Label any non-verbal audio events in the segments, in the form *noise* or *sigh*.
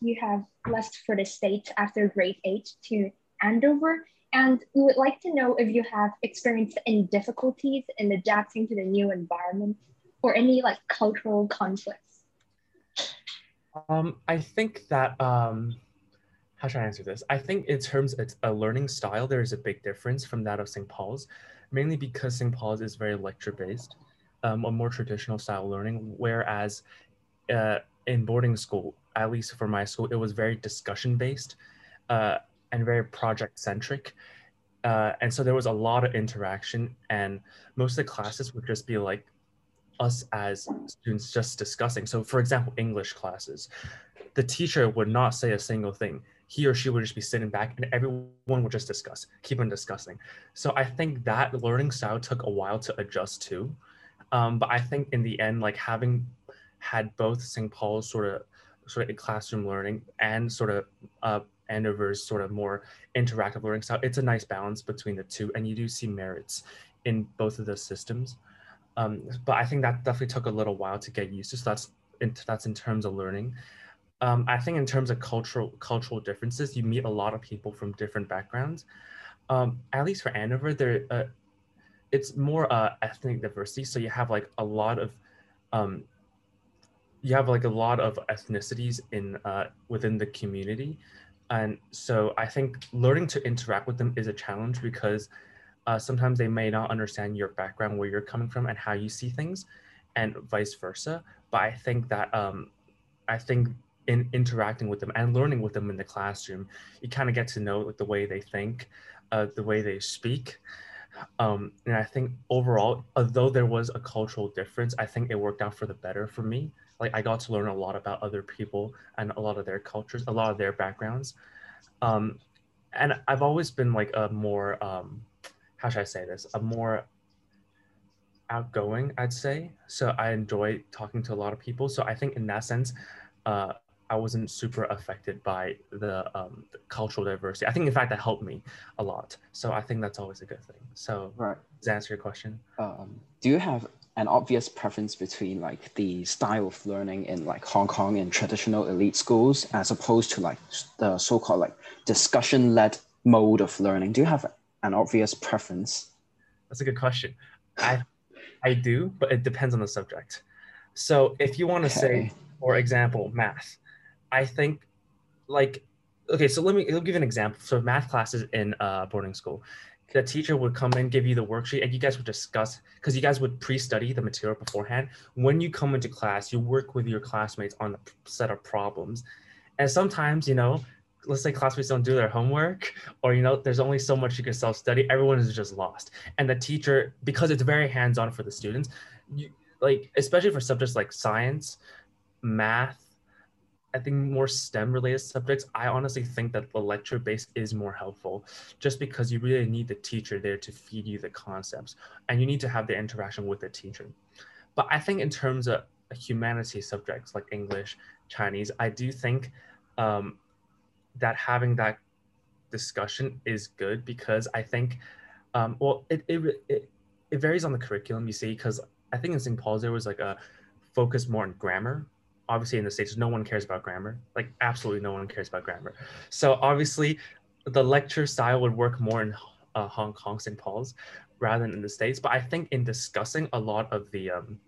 you have left for the States after grade eight to Andover. And we would like to know if you have experienced any difficulties in adapting to the new environment or any like cultural conflicts. Um, I think that um, how should I answer this? I think in terms of a learning style, there is a big difference from that of St. Paul's, mainly because St. Paul's is very lecture based, um, a more traditional style learning, whereas uh, in boarding school, at least for my school, it was very discussion based uh, and very project centric. Uh, and so there was a lot of interaction, and most of the classes would just be like us as students just discussing. So, for example, English classes, the teacher would not say a single thing. He or she would just be sitting back, and everyone would just discuss, keep on discussing. So, I think that learning style took a while to adjust to. Um, but I think in the end, like having had both St. Paul's sort of sort of classroom learning and sort of uh, Andover's sort of more interactive learning style. It's a nice balance between the two, and you do see merits in both of those systems. Um, but I think that definitely took a little while to get used to. So that's in, that's in terms of learning. Um, I think in terms of cultural cultural differences, you meet a lot of people from different backgrounds. Um, at least for Andover, there uh, it's more uh, ethnic diversity. So you have like a lot of um, you have like a lot of ethnicities in uh, within the community. And so i think learning to interact with them is a challenge because uh, sometimes they may not understand your background where you're coming from and how you see things and vice versa. But i think that um, i think in interacting with them and learning with them in the classroom you kind of get to know like the way they think uh, the way they speak. Um, and i think overall although there was a cultural difference i think it worked out for the better for me like I got to learn a lot about other people and a lot of their cultures, a lot of their backgrounds. Um, and I've always been like a more, um, how should I say this, a more outgoing, I'd say. So I enjoy talking to a lot of people. So I think in that sense, uh, I wasn't super affected by the, um, the, cultural diversity. I think, in fact, that helped me a lot. So I think that's always a good thing. So, right. does that answer your question? Um, do you have an obvious preference between like the style of learning in like Hong Kong in traditional elite schools as opposed to like the so-called like discussion-led mode of learning? Do you have an obvious preference? That's a good question. I I do, but it depends on the subject. So if you want to okay. say, for example, math, I think like okay, so let me me give an example. So math classes in uh, boarding school, the teacher would come in, give you the worksheet, and you guys would discuss because you guys would pre-study the material beforehand. When you come into class, you work with your classmates on a set of problems, and sometimes you know, let's say classmates don't do their homework, *laughs* or you know, there's only so much you can self-study. Everyone is just lost, and the teacher, because it's very hands-on for the students, you like especially for subjects like science, math, I think more STEM related subjects, I honestly think that the lecture base is more helpful just because you really need the teacher there to feed you the concepts and you need to have the interaction with the teacher. But I think in terms of humanities subjects like English, Chinese, I do think um, that having that discussion is good because I think, um, well, it, it, it, it varies on the curriculum, you see, because I think in St. Paul's there was like a focus more on grammar obviously in the states no one cares about grammar. Like absolutely no one cares about grammar. So obviously the lecture style would work more in uh, hong kong st paul's rather than in the states. But i think in discussing a lot of the um,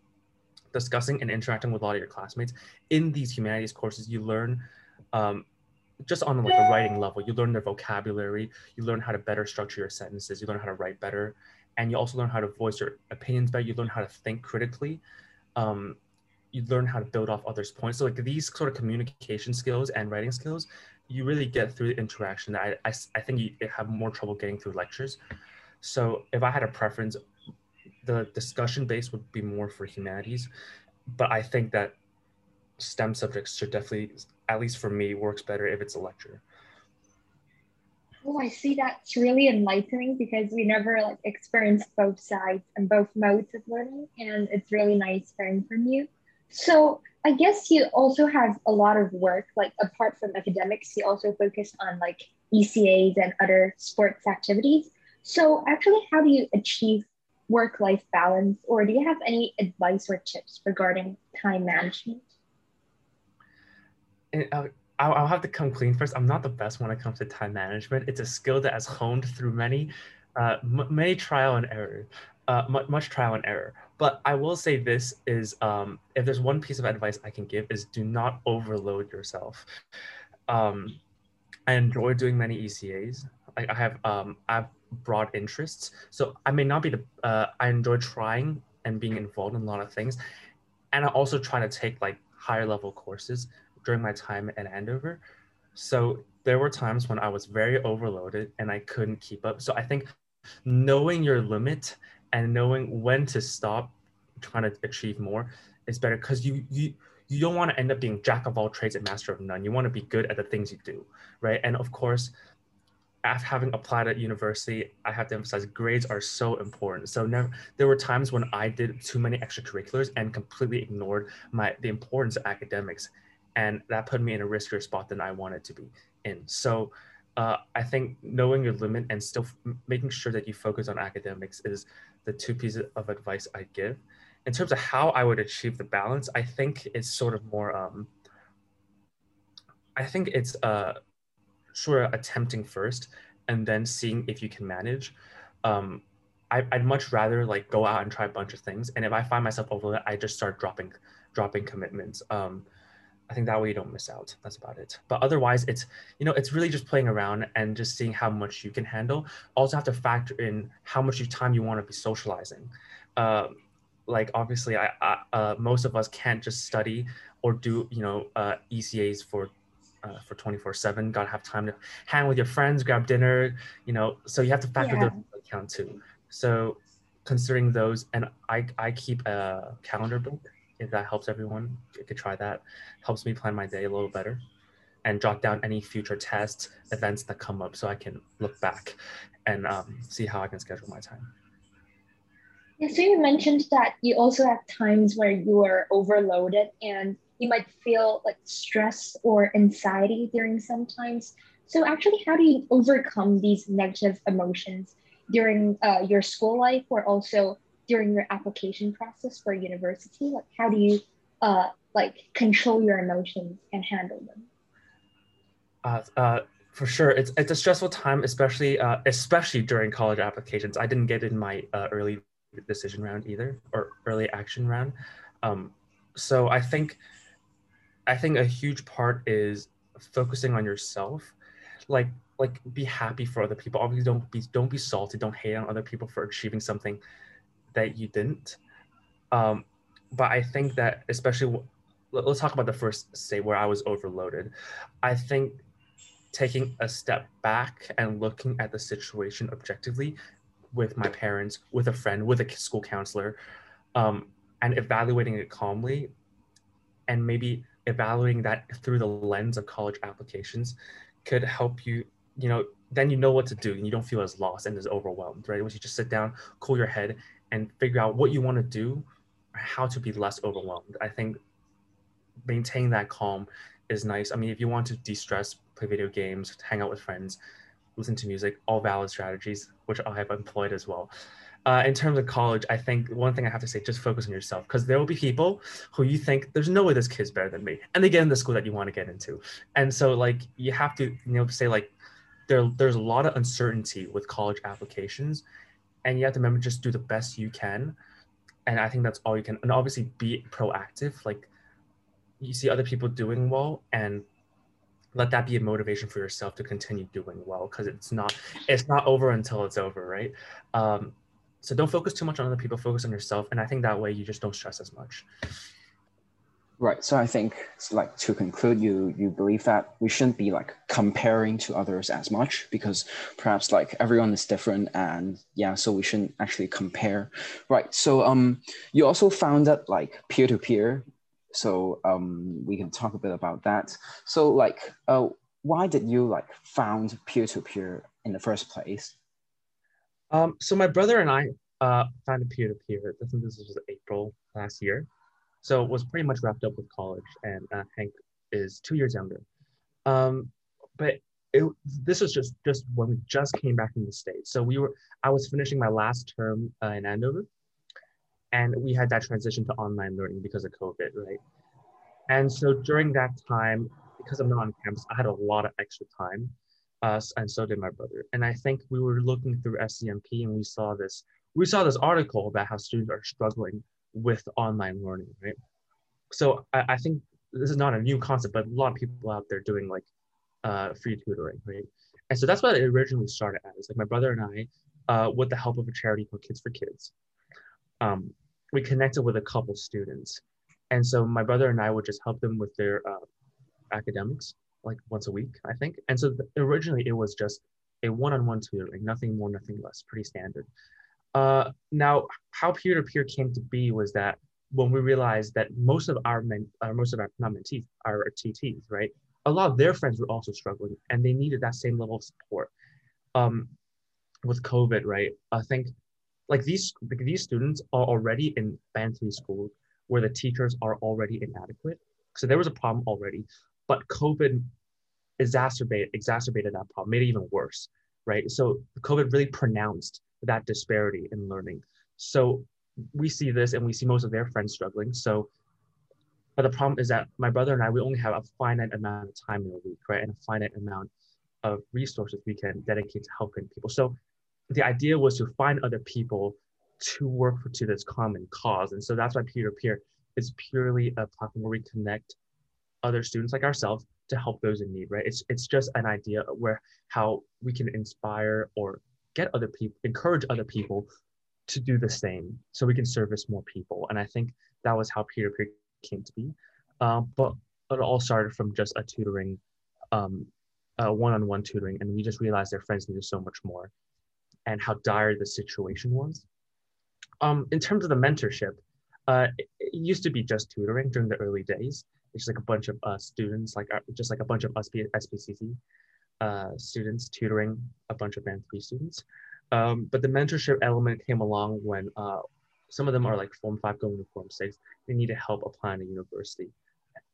discussing and interacting with a lot of your classmates in these humanities courses you learn um, just on like a writing level you learn their vocabulary you learn how to better structure your sentences you learn how to write better and you also learn how to voice your opinions better you learn how to think critically. Um, you learn how to build off others' points. So like these sort of communication skills and writing skills, you really get through the interaction. I, I, I think you have more trouble getting through lectures. So if I had a preference, the discussion base would be more for humanities, but I think that STEM subjects should definitely, at least for me, works better if it's a lecture. Oh, I see that's really enlightening because we never like experienced both sides and both modes of learning, and it's really nice hearing from you. So I guess you also have a lot of work, like apart from academics, you also focus on like ECAs and other sports activities. So actually, how do you achieve work-life balance, or do you have any advice or tips regarding time management? Uh, I'll, I'll have to come clean first. I'm not the best when it comes to time management. It's a skill that has honed through many, uh, many trial and error, uh, much, much trial and error. But I will say this is, um, if there's one piece of advice I can give is do not overload yourself. Um, I enjoy doing many ECAs. I, I have um, I have broad interests, so I may not be the. Uh, I enjoy trying and being involved in a lot of things, and I also try to take like higher level courses during my time at Andover. So there were times when I was very overloaded and I couldn't keep up. So I think knowing your limit and knowing when to stop trying to achieve more is better because you you you don't want to end up being jack of all trades and master of none. You want to be good at the things you do, right? And of course, after having applied at university, I have to emphasize grades are so important. So never, there were times when I did too many extracurriculars and completely ignored my the importance of academics, and that put me in a riskier spot than I wanted to be in. So uh, I think knowing your limit and still f- making sure that you focus on academics is the two pieces of advice I give. In terms of how I would achieve the balance, I think it's sort of more. Um, I think it's uh, sort of attempting first and then seeing if you can manage. Um, I, would much rather like go out and try a bunch of things, and if I find myself over it, I just start dropping dropping commitments. Um, I think that way you don't miss out. That's about it. But otherwise, it's you know it's really just playing around and just seeing how much you can handle. Also have to factor in how much time you want to be socializing. Uh, like obviously, I, I uh, most of us can't just study or do you know uh, ECAs for uh, for 24 7 gotta have time to hang with your friends grab dinner you know so you have to factor yeah. those account too so considering those and i i keep a calendar book if that helps everyone you could try that helps me plan my day a little better and jot down any future tests events that come up so i can look back and um, see how i can schedule my time yeah, so you mentioned that you also have times where you are overloaded and you might feel like stress or anxiety during sometimes. So actually, how do you overcome these negative emotions during uh, your school life or also during your application process for university? Like, how do you uh, like control your emotions and handle them? Uh, uh, for sure, it's it's a stressful time, especially uh, especially during college applications. I didn't get in my uh, early decision round either, or early action round. Um, so I think I think a huge part is focusing on yourself. Like like be happy for other people. Obviously don't be don't be salty, don't hate on other people for achieving something that you didn't. Um, but I think that especially let's talk about the first state where I was overloaded. I think taking a step back and looking at the situation objectively with my parents, with a friend, with a school counselor, um, and evaluating it calmly, and maybe evaluating that through the lens of college applications could help you you know then you know what to do and you don't feel as lost and as overwhelmed right once you just sit down cool your head and figure out what you want to do how to be less overwhelmed. I think maintaining that calm is nice. I mean if you want to de-stress play video games hang out with friends listen to music all valid strategies which i have employed as well. Uh, in terms of college, I think one thing I have to say, just focus on yourself because there will be people who you think there's no way this kid's better than me, and they get in the school that you want to get into, and so like you have to you know say like there there's a lot of uncertainty with college applications, and you have to remember just do the best you can, and I think that's all you can, and obviously be proactive. Like you see other people doing well, and let that be a motivation for yourself to continue doing well because it's not it's not over until it's over right? Um, so don't focus too much on other people focus on yourself. And i think that way you just don't stress as much right so i think like to conclude you you believe that we shouldn't be like comparing to others as much because perhaps like everyone is different and yeah so we shouldn't actually compare right so um you also found that like peer-to-peer so um we can talk a bit about that so like uh why did you like found peer-to-peer in the first place um, so my brother and I uh, found a peer-to-peer. I think this was April last year. So it was pretty much wrapped up with college, and uh, Hank is two years younger. Um, but it, this was just just when we just came back from the states. So we were I was finishing my last term uh, in Andover, and we had that transition to online learning because of COVID, right? And so during that time, because I'm not on campus, I had a lot of extra time, uh, and so did my brother. And I think we were looking through SCMP and we saw this we saw this article about how students are struggling with online learning, right? So I, I think this is not a new concept, but a lot of people out there doing like uh, free tutoring, right? And so that's what it originally started as. Like my brother and I, uh, with the help of a charity called Kids for Kids, um, we connected with a couple students. And so my brother and I would just help them with their uh, academics, like once a week, I think. And so originally it was just a one-on-one tutoring, nothing more, nothing less, pretty standard. Uh, now, how peer-to-peer came to be was that when we realized that most of our men, uh, most of our not mentees, our tutees, right, a lot of their friends were also struggling, and they needed that same level of support. Um, with COVID, right, I think like these like these students are already in band three school where the teachers are already inadequate, so there was a problem already, but COVID exacerbated exacerbated that problem, made it even worse, right? So COVID really pronounced that disparity in learning. So we see this and we see most of their friends struggling. So, but the problem is that my brother and I, we only have a finite amount of time in a week, right? And a finite amount of resources we can dedicate to helping people. So the idea was to find other people to work for to this common cause. And so that's why peer-to-peer is purely a platform where we connect other students like ourselves to help those in need, right? It's it's just an idea of where how we can inspire or get other people, encourage other people to do the same so we can service more people. And I think that was how peer to peer came to be. Um, but it all started from just a tutoring, um, one on one tutoring. And we just realized their friends needed so much more and how dire the situation was. Um, in terms of the mentorship, uh, it, it, used to be just tutoring during the early days. It's just like a bunch of uh, students, like uh, just like a bunch of SB, SPCC uh, students tutoring a bunch of band three students. Um, but the mentorship element came along when uh, some of them are like form five going to form six. They needed help applying to university.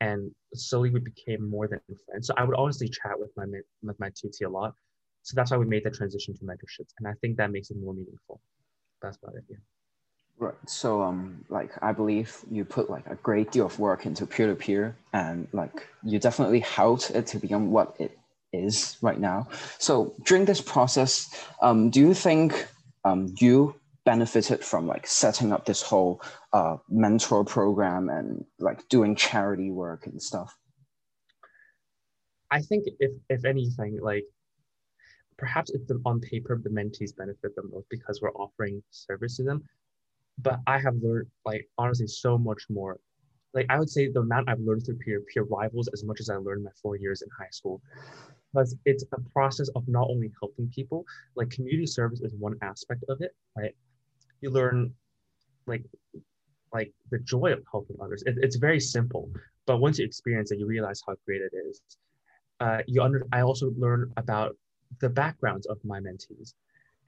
And slowly we became more than friends. So I would honestly chat with my with my tutee a lot. So that's why we made the transition to mentorships. And I think that makes it more meaningful. That's about it. Yeah. Right. So um like I believe you put like a great deal of work into peer-to-peer and like you definitely helped it to become what it is right now. So during this process, um, do you think um, you benefited from like setting up this whole uh, mentor program and like doing charity work and stuff? I think if if anything, like perhaps if the, on paper the mentees benefit the most because we're offering service to them. But I have learned like honestly so much more. Like I would say the amount I've learned through peer peer rivals as much as I learned my four years in high school because it's a process of not only helping people, like community service is one aspect of it, right? You learn like like the joy of helping others. It, it's very simple, but once you experience it, you realize how great it is. Uh, you under I also learned about the backgrounds of my mentees.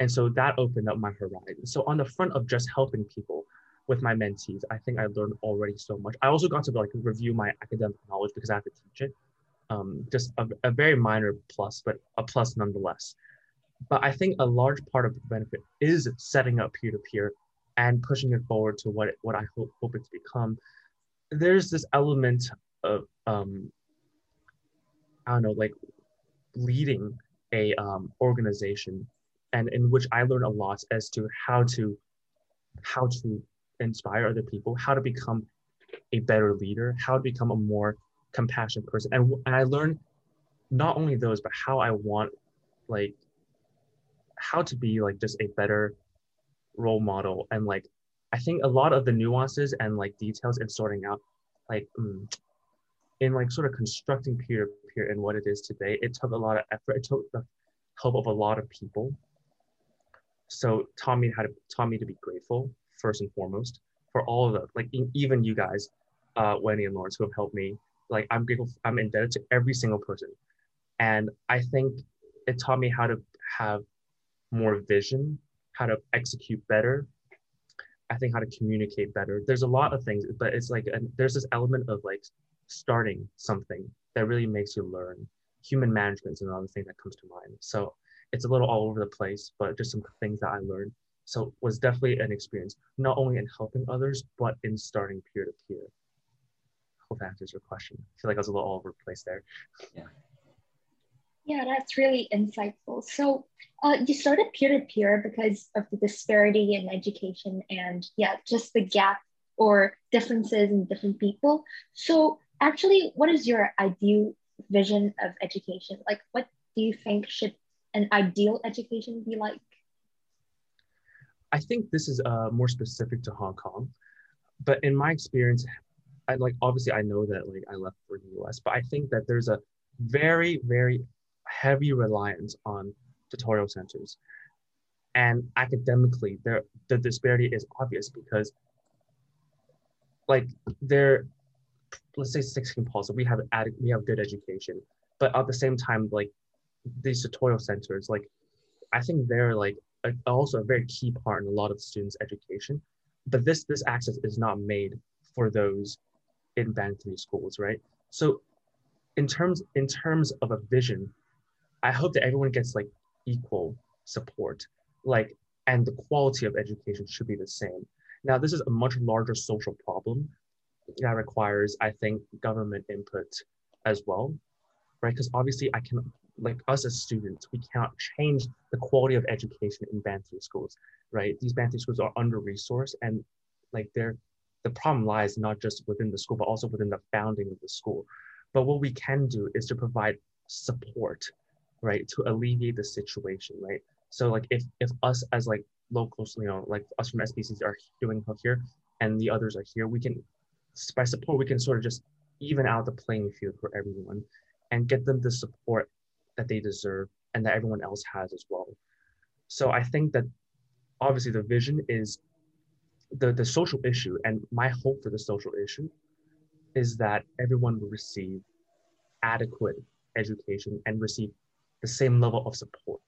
And so that opened up my horizon. So on the front of just helping people with my mentees, I think I learned already so much. I also got to like review my academic knowledge because I have to teach it um, just a, a very minor plus, but a plus nonetheless. But I think a large part of the benefit is setting up peer-to-peer and pushing it forward to what, it, what I hope, hope to become. There's this element of, um, I don't know, like leading a um, organization and in which I learned a lot as to how to how to inspire other people, how to become a better leader, how to become a more compassionate person. And, and i learned not only those but how i want like how to be like just a better role model. And like i think a lot of the nuances and like details in sorting out like mm, in like sort of constructing peer to peer and what it is today it took a lot of effort. It took the help of a lot of people. So taught me how to taught me to be grateful first and foremost for all of the like even you guys uh wendy and lawrence who have helped me like I'm grateful, I'm indebted to every single person. And I think it taught me how to have more vision, how to execute better. I think how to communicate better. There's a lot of things, but it's like there's this element of like starting something that really makes you learn. Human management is another thing that comes to mind. So it's a little all over the place, but just some things that I learned. So it was definitely an experience, not only in helping others, but in starting peer to peer hope that answers your question. I feel like I was a little all over the place there. Yeah. Yeah, that's really insightful. So uh, you started peer-to-peer because of the disparity in education and yeah, just the gap or differences in different people. So actually, what is your ideal vision of education? Like what do you think should an ideal education be like? I think this is uh, more specific to Hong Kong, but in my experience, Like obviously I know that like I left for the US, but I think that there's a very very heavy reliance on tutorial centers, and academically there the disparity is obvious because like there let's say St. Paul's we have added we have good education but at the same time like these tutorial centers like i think they're like a, also a very key part in a lot of students education. But this this access is not made for those in band schools right? So in terms in terms of a vision i hope that everyone gets like equal support like and the quality of education should be the same. Now this is a much larger social problem that requires i think government input as well right? Because obviously i can like us as students, we cannot change the quality of education in band schools, right? These band schools are under resourced and like they're the problem lies not just within the school, but also within the founding of the school. But what we can do is to provide support, right, to alleviate the situation, right? So like if if us as like locals, you know, like us from SBCs are doing here and the others are here, we can by support we can sort of just even out the playing field for everyone and get them the support that they deserve and that everyone else has as well. So I think that obviously the vision is the, the social issue. And my hope for the social issue is that everyone will receive adequate education and receive the same level of support,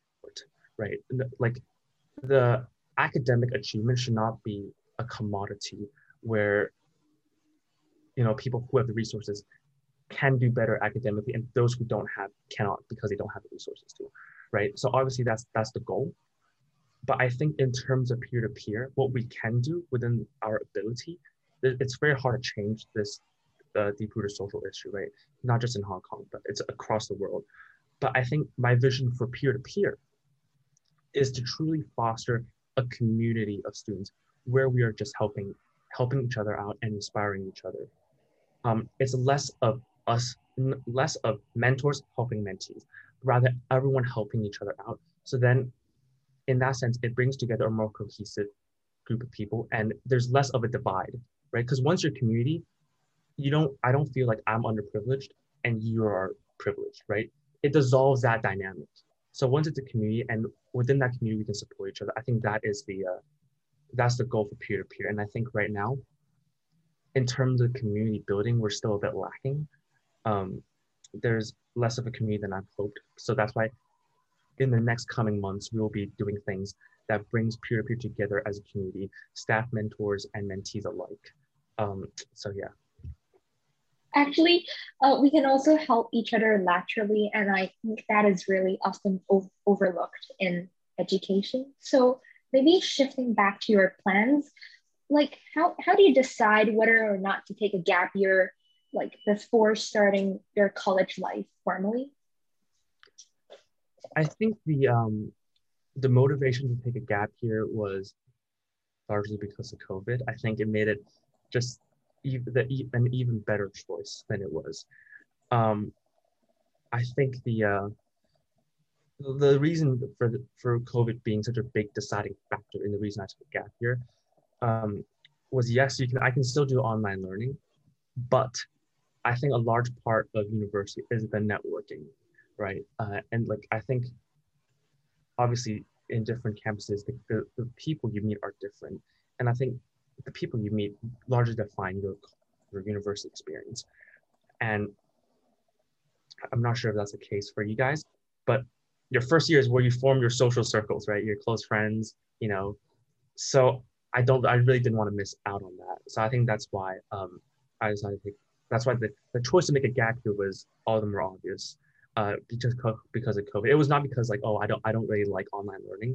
right? Like the academic achievement should not be a commodity where you know people who have the resources can do better academically and those who don't have cannot because they don't have the resources to right so obviously that's that's the goal but i think in terms of peer-to-peer what we can do within our ability it's very hard to change this uh, deep-rooted social issue right? Not just in hong kong but it's across the world. But i think my vision for peer-to-peer is to truly foster a community of students where we are just helping helping each other out and inspiring each other. Um, it's less of us less of mentors helping mentees, rather everyone helping each other out. So then in that sense, it brings together a more cohesive group of people and there's less of a divide, right? Because once you're community, you don't, I don't feel like I'm underprivileged and you are privileged, right? It dissolves that dynamic. So once it's a community and within that community, we can support each other. I think that is the, uh, that's the goal for peer-to-peer. And I think right now, in terms of community building, we're still a bit lacking um, there's less of a community than I've hoped. So that's why in the next coming months, we will be doing things that brings peer-to-peer together as a community, staff, mentors, and mentees alike. Um, so yeah. Actually, uh, we can also help each other laterally, and I think that is really often overlooked in education. So maybe shifting back to your plans, like how, how do you decide whether or not to take a gap year like before starting your college life formally? I think the um, the motivation to take a gap year was largely because of COVID. I think it made it just even the, an even better choice than it was. Um, I think the uh, the reason for for COVID being such a big deciding factor in the reason I took a gap year um, was yes, you can I can still do online learning, but I think a large part of university is the networking, right? Uh, and like I think, obviously, in different campuses, the, the, the, people you meet are different, and I think the people you meet largely define your your university experience. And I'm not sure if that's the case for you guys, but your first year is where you form your social circles, right? Your close friends, you know. So I don't, I really didn't want to miss out on that. So I think that's why um, I decided to that's why the, the choice to make a gap year was all of them were obvious uh, because because of COVID. It was not because like oh I don't I don't really like online learning,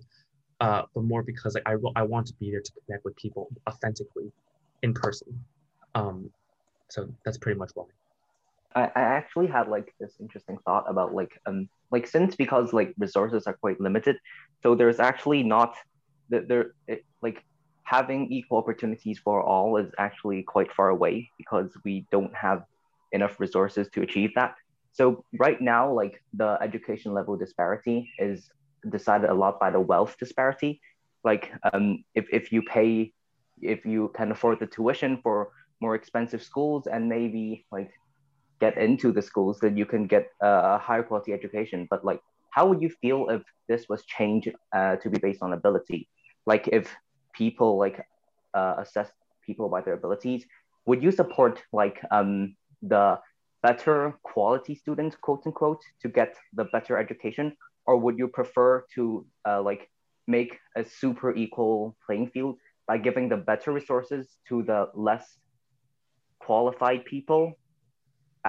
uh, but more because like I I want to be there to connect with people authentically, in person. Um, So that's pretty much why. I, I actually had like this interesting thought about like um like since because like resources are quite limited, so there's actually not that there it, like having equal opportunities for all is actually quite far away because we don't have enough resources to achieve that. So right now, like the education level disparity is decided a lot by the wealth disparity. Like um, if, if you pay, if you can afford the tuition for more expensive schools and maybe like get into the schools, then you can get a higher quality education. But like, how would you feel if this was changed uh, to be based on ability? Like if people like uh, assess people by their abilities, would you support like um, the better quality students, quote unquote, to get the better education, or would you prefer to uh, like make a super equal playing field by giving the better resources to the less qualified people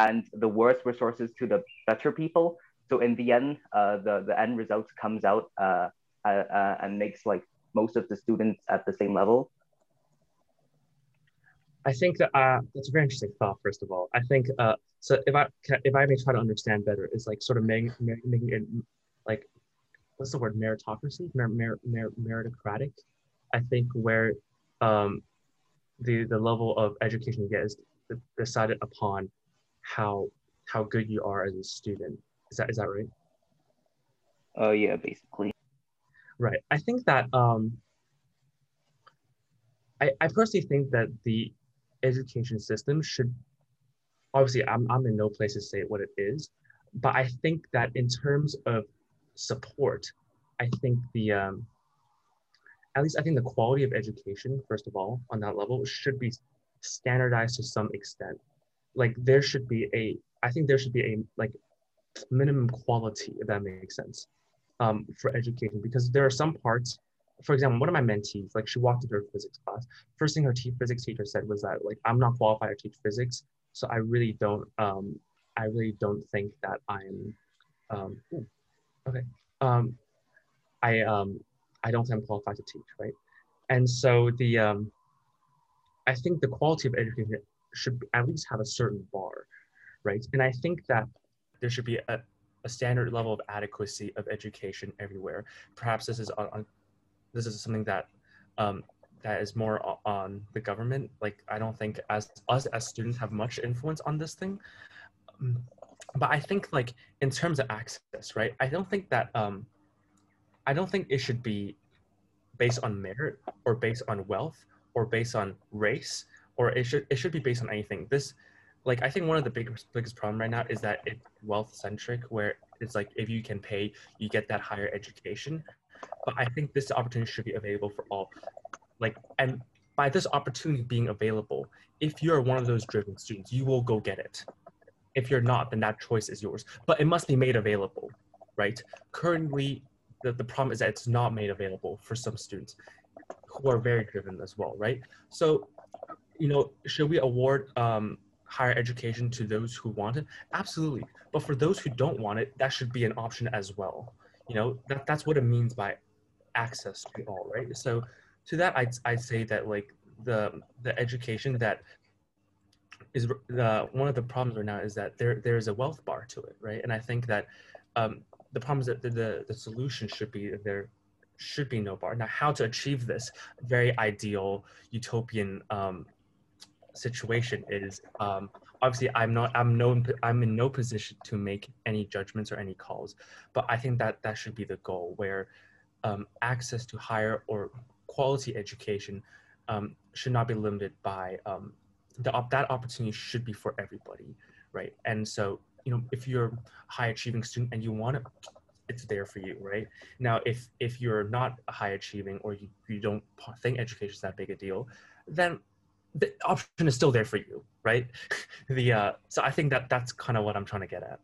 and the worse resources to the better people? So in the end uh, the, the end result comes out uh, uh, uh and makes like most of the students at the same level I think that uh, that's a very interesting thought. First of all, I think uh, so. If I if I may try to understand better, is like sort of making making it like what's the word meritocracy, mer, mer, mer, meritocratic. I think where um, the the level of education you get is decided upon how how good you are as a student. Is that is that right? Oh uh, yeah, basically. Right. I think that um, I, I personally think that the education system should obviously I'm, I'm in no place to say what it is but i think that in terms of support i think the um, at least i think the quality of education first of all on that level should be standardized to some extent. Like there should be a i think there should be a like minimum quality if that makes sense um, for education because there are some parts for example, one of my mentees, like she walked into her physics class. First thing her t- physics teacher said was that like I'm not qualified to teach physics, so I really don't um I really don't think that I'm um ooh, okay um I um I don't think I'm qualified to teach, right? And so the um I think the quality of education should at least have a certain bar, right? And I think that there should be a, a standard level of adequacy of education everywhere. Perhaps this is on, on this is something that um, that is more on the government. Like I don't think as us as students have much influence on this thing. Um, but I think like in terms of access, right? I don't think that um, I don't think it should be based on merit or based on wealth or based on race or it should it should be based on anything. This like I think one of the biggest biggest problem right now is that it's wealth centric where it's like if you can pay you get that higher education but I think this opportunity should be available for all. Like, and by this opportunity being available, if you're one of those driven students, you will go get it. If you're not, then that choice is yours. But it must be made available, right? Currently, the, the problem is that it's not made available for some students who are very driven as well, right? So, you know, should we award um, higher education to those who want it? Absolutely. But for those who don't want it, that should be an option as well you know that, that's what it means by access to all right? So to that i'd, I'd say that like the the education that is the one of the problems right now is that there there is a wealth bar to it right? And i think that um, the problem is that the, the, the solution should be there should be no bar. Now how to achieve this very ideal utopian um, situation is um, obviously i'm not i'm no i'm in no position to make any judgments or any calls but i think that that should be the goal where um, access to higher or quality education um, should not be limited by um, the that opportunity should be for everybody right? And so you know if you're a high achieving student and you want it it's there for you right? Now if if you're not high achieving or you, you don't think education is that big a deal then the option is still there for you, right? *laughs* the uh, so I think that that's kind of what I'm trying to get at.